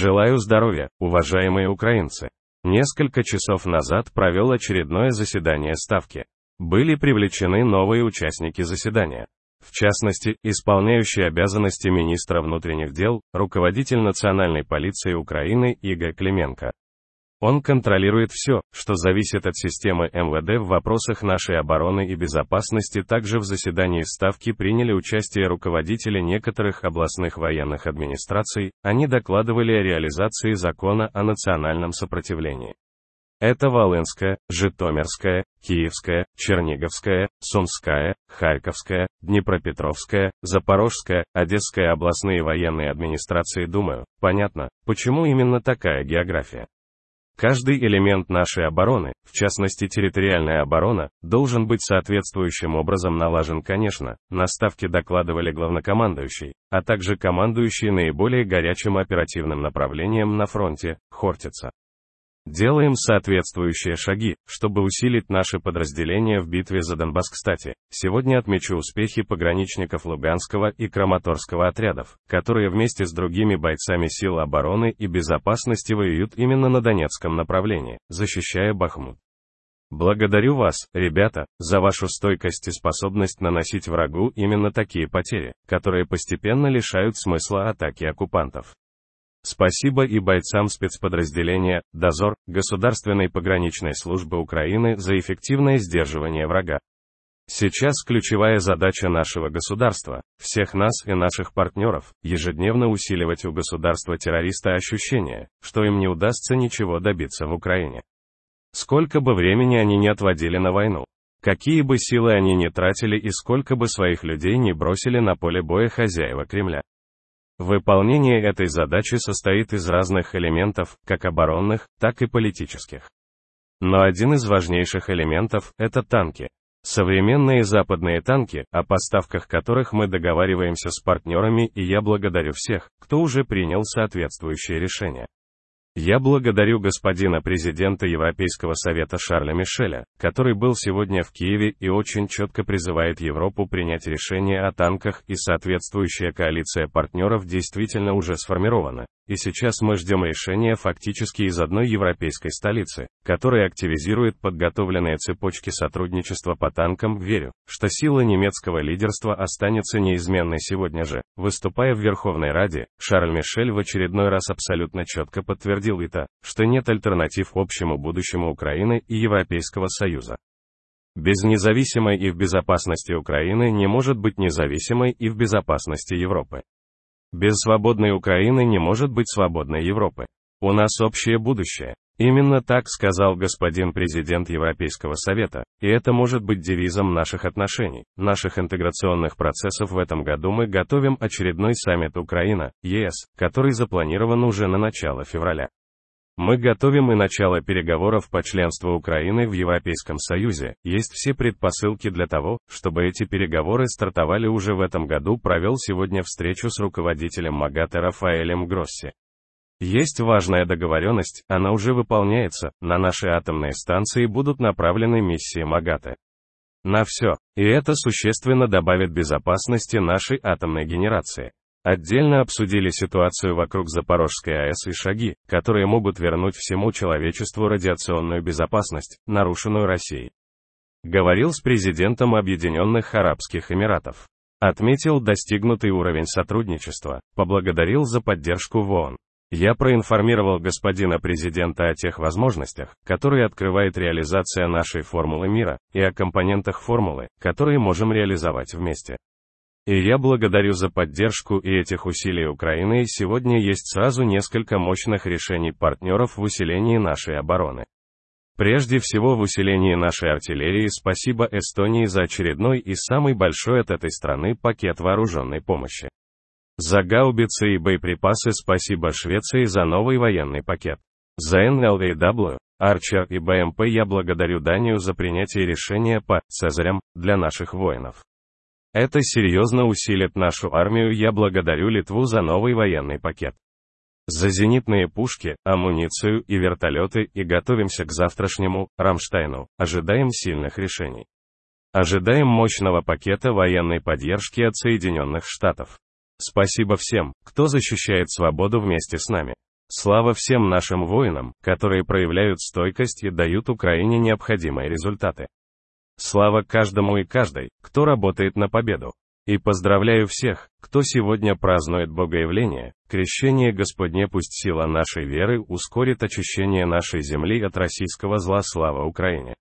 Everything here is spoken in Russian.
Желаю здоровья, уважаемые украинцы. Несколько часов назад провел очередное заседание Ставки. Были привлечены новые участники заседания. В частности, исполняющий обязанности министра внутренних дел, руководитель национальной полиции Украины Игорь Клименко. Он контролирует все, что зависит от системы МВД в вопросах нашей обороны и безопасности. Также в заседании Ставки приняли участие руководители некоторых областных военных администраций, они докладывали о реализации закона о национальном сопротивлении. Это Волынская, Житомирская, Киевская, Черниговская, Сумская, Харьковская, Днепропетровская, Запорожская, Одесская областные военные администрации думаю, понятно, почему именно такая география. Каждый элемент нашей обороны, в частности территориальная оборона, должен быть соответствующим образом налажен, конечно, на ставке докладывали главнокомандующий, а также командующий наиболее горячим оперативным направлением на фронте, Хортица. Делаем соответствующие шаги, чтобы усилить наши подразделения в битве за Донбасс. Кстати, сегодня отмечу успехи пограничников Луганского и Краматорского отрядов, которые вместе с другими бойцами сил обороны и безопасности воюют именно на Донецком направлении, защищая Бахмут. Благодарю вас, ребята, за вашу стойкость и способность наносить врагу именно такие потери, которые постепенно лишают смысла атаки оккупантов. Спасибо и бойцам спецподразделения «Дозор» Государственной пограничной службы Украины за эффективное сдерживание врага. Сейчас ключевая задача нашего государства, всех нас и наших партнеров, ежедневно усиливать у государства-террориста ощущение, что им не удастся ничего добиться в Украине. Сколько бы времени они не отводили на войну, какие бы силы они не тратили и сколько бы своих людей не бросили на поле боя хозяева Кремля. Выполнение этой задачи состоит из разных элементов, как оборонных, так и политических. Но один из важнейших элементов – это танки. Современные западные танки, о поставках которых мы договариваемся с партнерами и я благодарю всех, кто уже принял соответствующее решение. Я благодарю господина президента Европейского совета Шарля Мишеля, который был сегодня в Киеве и очень четко призывает Европу принять решение о танках и соответствующая коалиция партнеров действительно уже сформирована. И сейчас мы ждем решения фактически из одной европейской столицы, которая активизирует подготовленные цепочки сотрудничества по танкам. Верю, что сила немецкого лидерства останется неизменной сегодня же. Выступая в Верховной Раде, Шарль Мишель в очередной раз абсолютно четко подтвердил это, что нет альтернатив общему будущему Украины и Европейского Союза. Без независимой и в безопасности Украины не может быть независимой и в безопасности Европы. Без свободной Украины не может быть свободной Европы. У нас общее будущее. Именно так сказал господин президент Европейского Совета, и это может быть девизом наших отношений, наших интеграционных процессов в этом году мы готовим очередной саммит Украина, ЕС, который запланирован уже на начало февраля. Мы готовим и начало переговоров по членству Украины в Европейском Союзе. Есть все предпосылки для того, чтобы эти переговоры стартовали уже в этом году. Провел сегодня встречу с руководителем МАГАТЭ Рафаэлем Гросси. Есть важная договоренность, она уже выполняется, на наши атомные станции будут направлены миссии МАГАТЭ. На все. И это существенно добавит безопасности нашей атомной генерации. Отдельно обсудили ситуацию вокруг Запорожской АЭС и шаги, которые могут вернуть всему человечеству радиационную безопасность, нарушенную Россией. Говорил с президентом Объединенных Арабских Эмиратов. Отметил достигнутый уровень сотрудничества, поблагодарил за поддержку в ООН. Я проинформировал господина президента о тех возможностях, которые открывает реализация нашей формулы мира, и о компонентах формулы, которые можем реализовать вместе. И я благодарю за поддержку и этих усилий Украины. Сегодня есть сразу несколько мощных решений партнеров в усилении нашей обороны. Прежде всего в усилении нашей артиллерии спасибо Эстонии за очередной и самый большой от этой страны пакет вооруженной помощи. За гаубицы и боеприпасы спасибо Швеции за новый военный пакет. За NLAW, Арчер и БМП я благодарю Данию за принятие решения по «Цезарям» для наших воинов. Это серьезно усилит нашу армию. Я благодарю Литву за новый военный пакет. За зенитные пушки, амуницию и вертолеты и готовимся к завтрашнему, Рамштайну, ожидаем сильных решений. Ожидаем мощного пакета военной поддержки от Соединенных Штатов. Спасибо всем, кто защищает свободу вместе с нами. Слава всем нашим воинам, которые проявляют стойкость и дают Украине необходимые результаты. Слава каждому и каждой, кто работает на победу. И поздравляю всех, кто сегодня празднует Богоявление, крещение Господне пусть сила нашей веры ускорит очищение нашей земли от российского зла слава Украине.